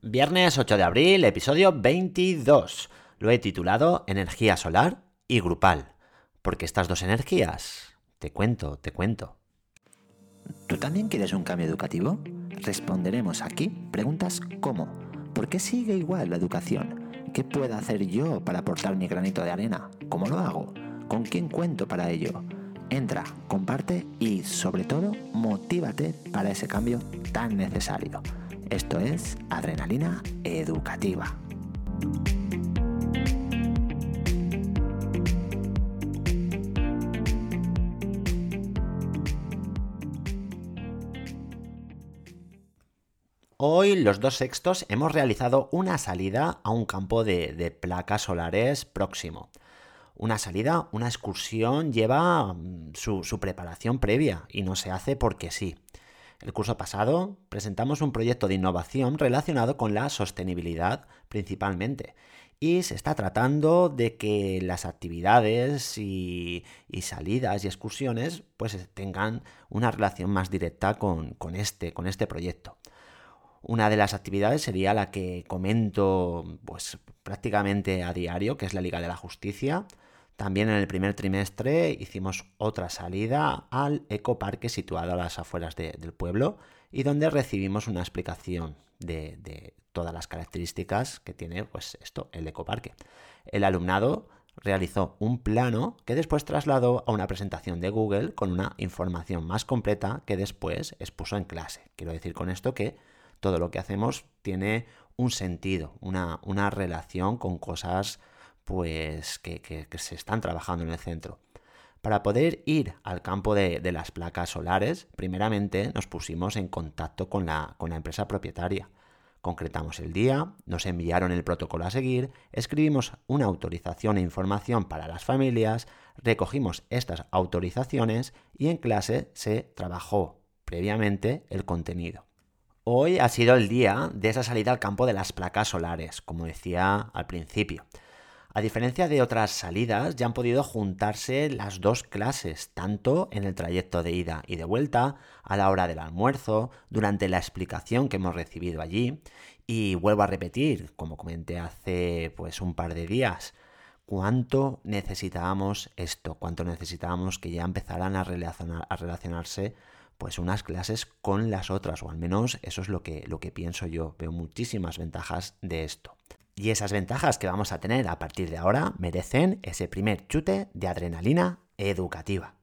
Viernes 8 de abril, episodio 22. Lo he titulado Energía solar y grupal. Porque estas dos energías, te cuento, te cuento. ¿Tú también quieres un cambio educativo? Responderemos aquí preguntas como ¿por qué sigue igual la educación? ¿Qué puedo hacer yo para aportar mi granito de arena? ¿Cómo lo hago? ¿Con quién cuento para ello? Entra, comparte y sobre todo motívate para ese cambio tan necesario. Esto es Adrenalina Educativa. Hoy los dos sextos hemos realizado una salida a un campo de, placas solares próximo. Una salida, una excursión lleva mm, su preparación previa y no se hace porque sí. El curso pasado presentamos un proyecto de innovación relacionado con la sostenibilidad principalmente y se está tratando de que las actividades y, salidas y excursiones pues tengan una relación más directa con, este, con este proyecto. Una de las actividades sería la que comento pues prácticamente a diario, que es la Liga de la Justicia, también en el primer trimestre hicimos otra salida al ecoparque situado a las afueras del pueblo y donde recibimos una explicación de, todas las características que tiene pues esto, el ecoparque. El alumnado realizó un plano que después trasladó a una presentación de Google con una información más completa que después expuso en clase. Quiero decir con esto que todo lo que hacemos tiene un sentido, una, una relación con cosas pues que, se están trabajando en el centro. Para poder ir al campo de, las placas solares, primeramente nos pusimos en contacto con la, con la empresa propietaria. Concretamos el día, nos enviaron el protocolo a seguir, escribimos una autorización e información para las familias, recogimos estas autorizaciones y en clase se trabajó previamente el contenido. Hoy ha sido el día de esa salida al campo de las placas solares, como decía al principio. A diferencia de otras salidas, ya han podido juntarse las dos clases, tanto en el trayecto de ida y de vuelta, a la hora del almuerzo, durante la explicación que hemos recibido allí. Y vuelvo a repetir, como comenté hace pues un par de días, cuánto necesitábamos esto, cuánto necesitábamos que ya empezaran a, relacionarse pues unas clases con las otras, o al menos eso es lo que, lo que pienso yo. Veo muchísimas ventajas de esto. Y esas ventajas que vamos a tener a partir de ahora merecen ese primer chute de adrenalina educativa.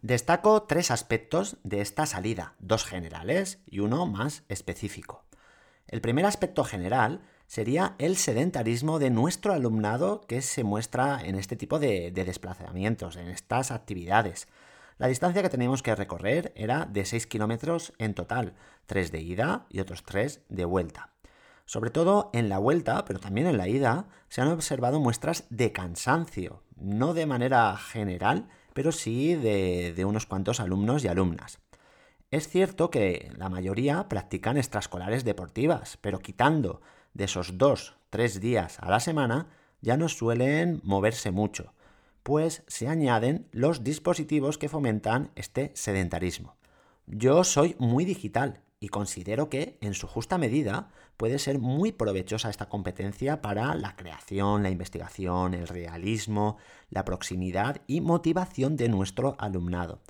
Destaco tres aspectos de esta salida, dos generales y uno más específico. El primer aspecto general sería el sedentarismo de nuestro alumnado que se muestra en este tipo de, de desplazamientos, en estas actividades. La distancia que teníamos que recorrer era de 6 kilómetros en total, 3 de ida y otros 3 de vuelta. Sobre todo en la vuelta, pero también en la ida, se han observado muestras de cansancio, no de manera general, pero sí de, de unos cuantos alumnos y alumnas. Es cierto que la mayoría practican extraescolares deportivas, pero quitando de esos 2-3 días a la semana, ya no suelen moverse mucho pues se añaden los dispositivos que fomentan este sedentarismo. Yo soy muy digital y considero que, en su justa medida, puede ser muy provechosa esta competencia para la creación, la investigación, el realismo, la proximidad y motivación de nuestro alumnado.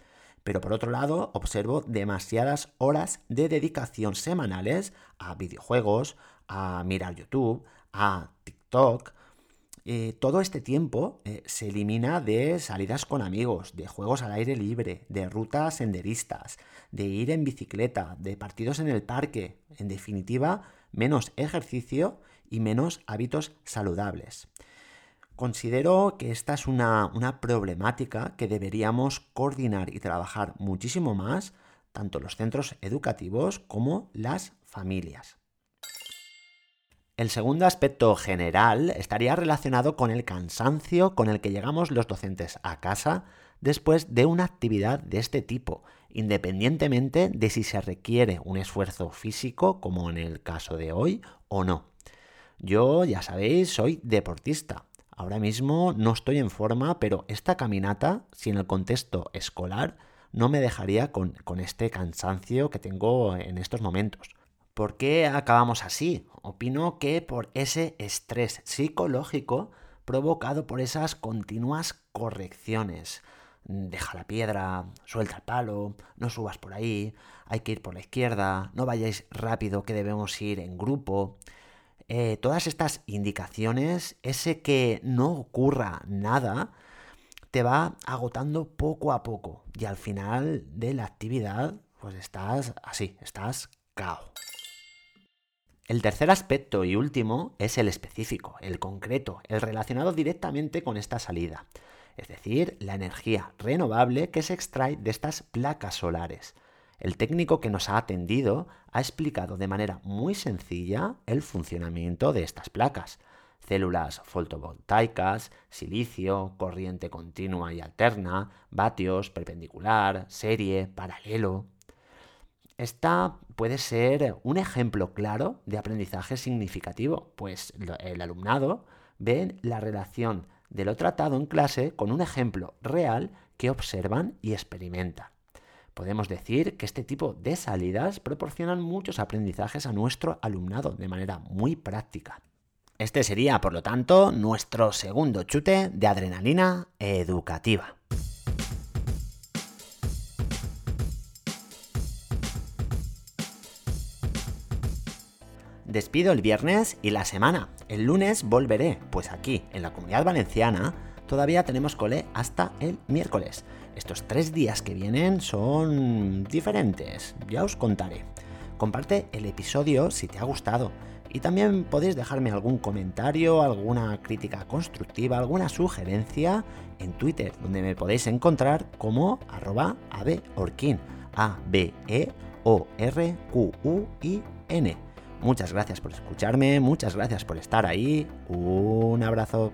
Pero por otro lado, observo demasiadas horas de dedicación semanales a videojuegos, a mirar YouTube, a TikTok, eh, todo este tiempo eh, se elimina de salidas con amigos, de juegos al aire libre, de rutas senderistas, de ir en bicicleta, de partidos en el parque, en definitiva, menos ejercicio y menos hábitos saludables. Considero que esta es una, una problemática que deberíamos coordinar y trabajar muchísimo más, tanto los centros educativos como las familias. El segundo aspecto general estaría relacionado con el cansancio con el que llegamos los docentes a casa después de una actividad de este tipo, independientemente de si se requiere un esfuerzo físico, como en el caso de hoy, o no. Yo, ya sabéis, soy deportista. ahora mismo no estoy en forma, pero esta caminata, si en el contexto escolar, no me dejaría con, con este cansancio que tengo en estos momentos. ¿Por qué acabamos así? Opino que por ese estrés psicológico provocado por esas continuas correcciones. Deja la piedra, suelta el palo, no subas por ahí, hay que ir por la izquierda, no vayáis rápido que debemos ir en grupo. Eh, todas estas indicaciones, ese que no ocurra nada, te va agotando poco a poco y al final de la actividad, pues estás así, estás cao. El tercer aspecto y último es el específico, el concreto, el relacionado directamente con esta salida, es decir, la energía renovable que se extrae de estas placas solares. El técnico que nos ha atendido ha explicado de manera muy sencilla el funcionamiento de estas placas. Células fotovoltaicas, silicio, corriente continua y alterna, vatios, perpendicular, serie, paralelo. Esta puede ser un ejemplo claro de aprendizaje significativo, pues el alumnado ve la relación de lo tratado en clase con un ejemplo real que observan y experimentan. Podemos decir que este tipo de salidas proporcionan muchos aprendizajes a nuestro alumnado de manera muy práctica. Este sería, por lo tanto, nuestro segundo chute de adrenalina educativa. Despido el viernes y la semana. El lunes volveré, pues aquí, en la comunidad valenciana, todavía tenemos cole hasta el miércoles. Estos tres días que vienen son diferentes, ya os contaré. Comparte el episodio si te ha gustado y también podéis dejarme algún comentario, alguna crítica constructiva, alguna sugerencia en Twitter, donde me podéis encontrar como arroba abeorquin. Muchas gracias por escucharme, muchas gracias por estar ahí. Un abrazo.